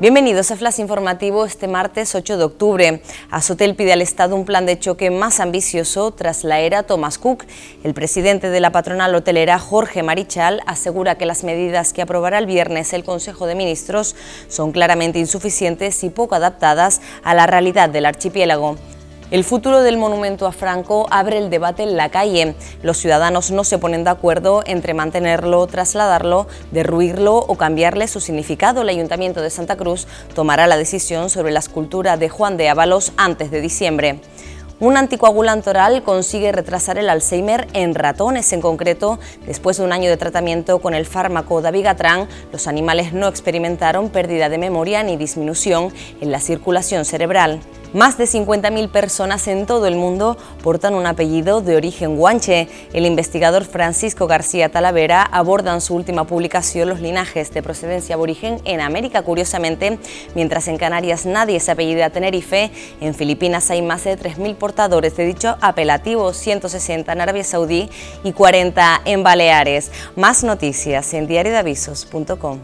Bienvenidos a Flash Informativo este martes 8 de octubre. Azotel pide al Estado un plan de choque más ambicioso tras la era Thomas Cook. El presidente de la patronal hotelera, Jorge Marichal, asegura que las medidas que aprobará el viernes el Consejo de Ministros son claramente insuficientes y poco adaptadas a la realidad del archipiélago. El futuro del monumento a Franco abre el debate en la calle. Los ciudadanos no se ponen de acuerdo entre mantenerlo, trasladarlo, derruirlo o cambiarle su significado. El Ayuntamiento de Santa Cruz tomará la decisión sobre la escultura de Juan de Ábalos antes de diciembre. Un anticoagulante oral consigue retrasar el Alzheimer en ratones. En concreto, después de un año de tratamiento con el fármaco Davigatran, los animales no experimentaron pérdida de memoria ni disminución en la circulación cerebral. Más de 50.000 personas en todo el mundo portan un apellido de origen guanche. El investigador Francisco García Talavera aborda en su última publicación los linajes de procedencia aborigen en América. Curiosamente, mientras en Canarias nadie se apellida Tenerife, en Filipinas hay más de 3.000 portadores de dicho apelativo, 160 en Arabia Saudí y 40 en Baleares. Más noticias en diariodavisos.com.